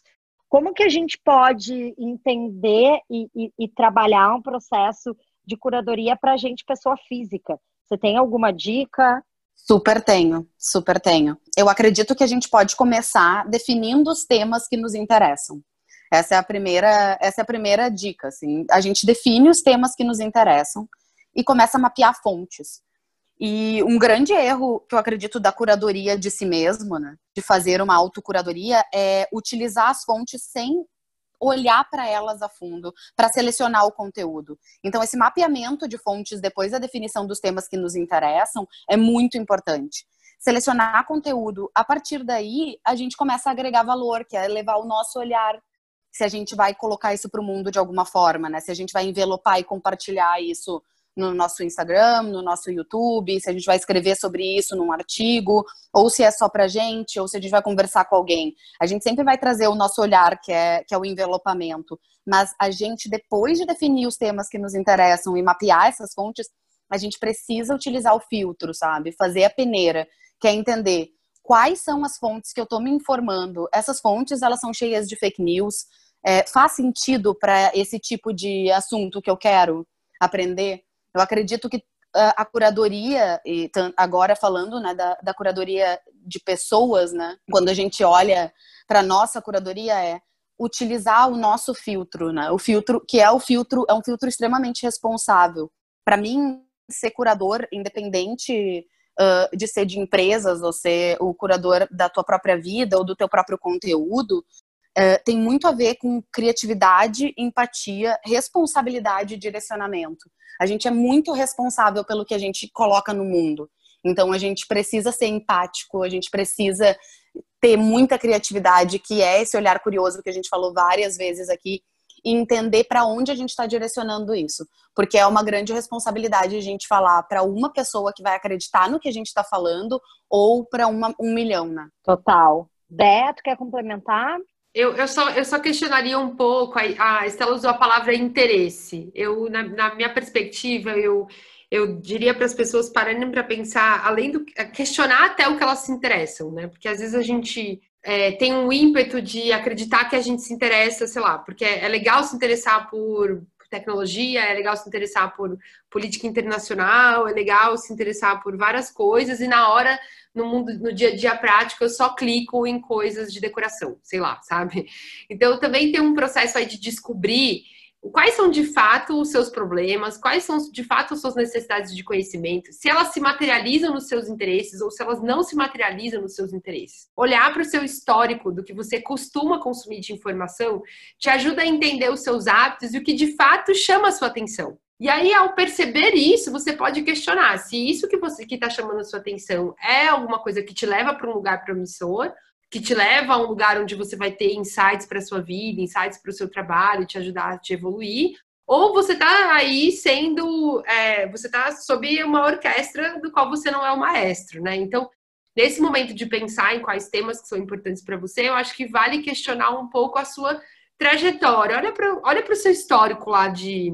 Speaker 1: Como que a gente pode entender e, e, e trabalhar um processo de curadoria para a gente, pessoa física? Você tem alguma dica?
Speaker 3: Super tenho, super tenho. Eu acredito que a gente pode começar definindo os temas que nos interessam. Essa é a primeira, essa é a primeira dica, assim. A gente define os temas que nos interessam e começa a mapear fontes. E um grande erro que eu acredito da curadoria de si mesmo, né, de fazer uma autocuradoria, é utilizar as fontes sem olhar para elas a fundo, para selecionar o conteúdo. Então, esse mapeamento de fontes depois da definição dos temas que nos interessam é muito importante. Selecionar conteúdo, a partir daí, a gente começa a agregar valor, que é levar o nosso olhar se a gente vai colocar isso para o mundo de alguma forma, né? Se a gente vai envelopar e compartilhar isso no nosso Instagram, no nosso YouTube, se a gente vai escrever sobre isso num artigo, ou se é só pra gente, ou se a gente vai conversar com alguém. A gente sempre vai trazer o nosso olhar, que é, que é o envelopamento. Mas a gente, depois de definir os temas que nos interessam e mapear essas fontes, a gente precisa utilizar o filtro, sabe? Fazer a peneira, que é entender quais são as fontes que eu estou me informando. Essas fontes, elas são cheias de fake news. É, faz sentido para esse tipo de assunto que eu quero aprender? Eu acredito que a curadoria, e agora falando né, da, da curadoria de pessoas, né, quando a gente olha para nossa curadoria, é utilizar o nosso filtro, né, o filtro que é o filtro, é um filtro extremamente responsável. Para mim, ser curador, independente de ser de empresas ou ser o curador da tua própria vida ou do teu próprio conteúdo, uh, tem muito a ver com criatividade, empatia, responsabilidade e direcionamento. A gente é muito responsável pelo que a gente coloca no mundo. Então a gente precisa ser empático, a gente precisa ter muita criatividade, que é esse olhar curioso que a gente falou várias vezes aqui, e entender para onde a gente está direcionando isso. Porque é uma grande responsabilidade a gente falar para uma pessoa que vai acreditar no que a gente está falando ou para um milhão, né?
Speaker 1: Total. Beto, quer complementar?
Speaker 2: Eu, eu, só, eu só questionaria um pouco, a, a Estela usou a palavra interesse. Eu, na, na minha perspectiva, eu, eu diria para as pessoas pararem para pensar, além do questionar até o que elas se interessam, né? Porque às vezes a gente é, tem um ímpeto de acreditar que a gente se interessa, sei lá, porque é, legal se interessar por tecnologia, é legal se interessar por política internacional, é legal se interessar por várias coisas e na hora no mundo no dia a dia prático eu só clico em coisas de decoração, sei lá, sabe? Então também tem um processo aí de descobrir quais são de fato os seus problemas, quais são de fato as suas necessidades de conhecimento, se elas se materializam nos seus interesses ou se elas não se materializam nos seus interesses. Olhar para o seu histórico do que você costuma consumir de informação te ajuda a entender os seus hábitos e o que de fato chama a sua atenção. E aí, ao perceber isso, você pode questionar se isso que você que está chamando a sua atenção é alguma coisa que te leva para um lugar promissor que te leva a um lugar onde você vai ter insights para a sua vida, insights para o seu trabalho, te ajudar a te evoluir, ou você está aí sendo, é, você está sob uma orquestra do qual você não é o maestro, né? Então, nesse momento de pensar em quais temas que são importantes para você, eu acho que vale questionar um pouco a sua trajetória. Olha para olha o seu histórico lá de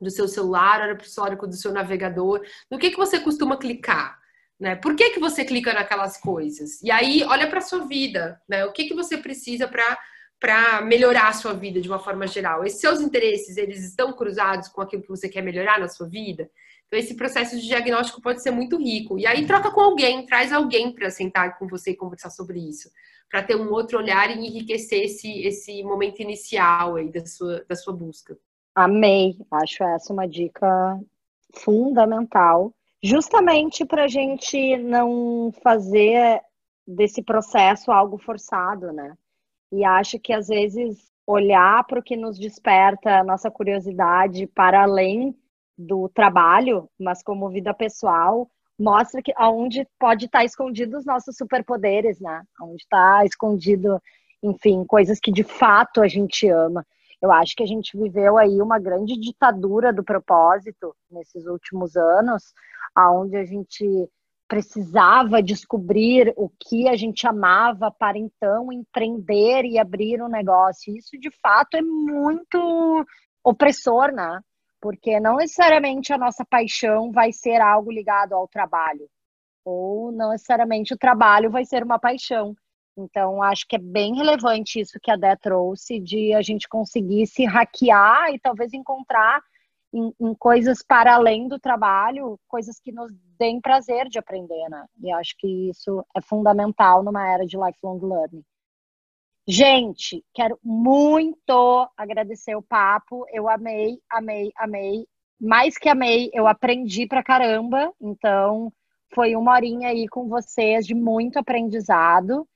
Speaker 2: do seu celular, olha para o histórico do seu navegador, no que, que você costuma clicar. Né? Por que, que você clica naquelas coisas? E aí, olha para sua vida, né? O que, que você precisa para para melhorar a sua vida de uma forma geral. Esses seus interesses, eles estão cruzados com aquilo que você quer melhorar na sua vida? Então, esse processo de diagnóstico pode ser muito rico. E aí, troca com alguém, traz alguém para sentar com você e conversar sobre isso, para ter um outro olhar e enriquecer esse, esse momento inicial aí da sua, da sua busca.
Speaker 1: Amei. Acho essa uma dica fundamental justamente para a gente não fazer desse processo algo forçado, né? E acho que às vezes olhar para o que nos desperta a nossa curiosidade para além do trabalho, mas como vida pessoal, mostra que aonde pode estar escondido os nossos superpoderes, né? Onde está escondido, enfim, coisas que de fato a gente ama. Eu acho que a gente viveu aí uma grande ditadura do propósito nesses últimos anos, aonde a gente precisava descobrir o que a gente amava para então empreender e abrir um negócio. Isso de fato é muito opressor, né? Porque não necessariamente a nossa paixão vai ser algo ligado ao trabalho, ou não necessariamente o trabalho vai ser uma paixão. Então, acho que é bem relevante isso que a Dé trouxe, de a gente conseguir se hackear e talvez encontrar em, em, coisas para além do trabalho, coisas que nos deem prazer de aprender, né? E acho que isso é fundamental numa era de lifelong learning. Gente, quero muito agradecer o papo. Eu amei, amei, amei. Mais que amei, eu aprendi pra caramba. Então, foi uma horinha aí com vocês de muito aprendizado.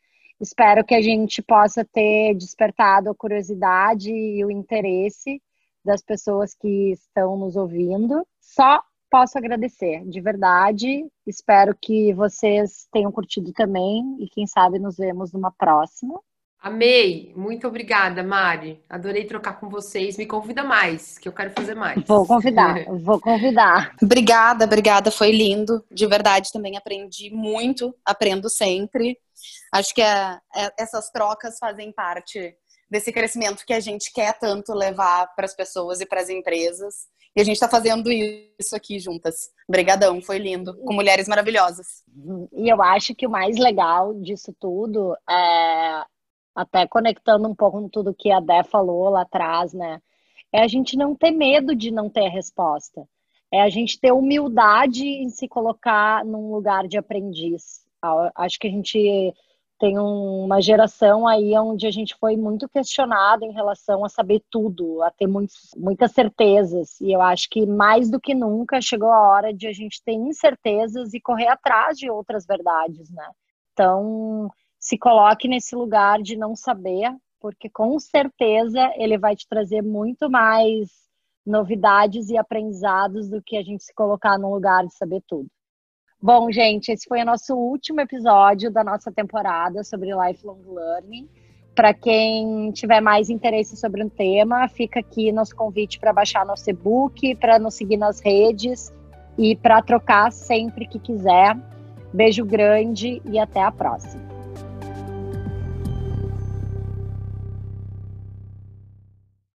Speaker 1: Espero que a gente possa ter despertado a curiosidade e o interesse das pessoas que estão nos ouvindo. Só posso agradecer, de verdade. Espero que vocês tenham curtido também e quem sabe nos vemos numa próxima.
Speaker 2: Amei, muito obrigada, Mari. Adorei trocar com vocês. Me convida mais, que eu quero fazer mais.
Speaker 1: Vou convidar, vou convidar.
Speaker 3: Obrigada, obrigada, foi lindo. De verdade, também aprendi muito, aprendo sempre. Acho que é, é, essas trocas fazem parte desse crescimento que a gente quer tanto levar para as pessoas e para as empresas. E a gente está fazendo isso aqui juntas. Obrigadão, foi lindo, com mulheres maravilhosas.
Speaker 1: E eu acho que o mais legal disso tudo é até conectando um pouco com tudo que a Dé falou lá atrás, né? É a gente não ter medo de não ter a resposta. É a gente ter humildade em se colocar num lugar de aprendiz. Acho que a gente tem uma geração aí onde a gente foi muito questionado em relação a saber tudo, a ter muitos, muitas certezas. E eu acho que mais do que nunca chegou a hora de a gente ter incertezas e correr atrás de outras verdades, né? Então, se coloque nesse lugar de não saber, porque com certeza ele vai te trazer muito mais novidades e aprendizados do que a gente se colocar no lugar de saber tudo. Bom, gente, esse foi o nosso último episódio da nossa temporada sobre lifelong learning. Para quem tiver mais interesse sobre o um tema, fica aqui nosso convite para baixar nosso e-book, para nos seguir nas redes e para trocar sempre que quiser. Beijo grande e até a próxima.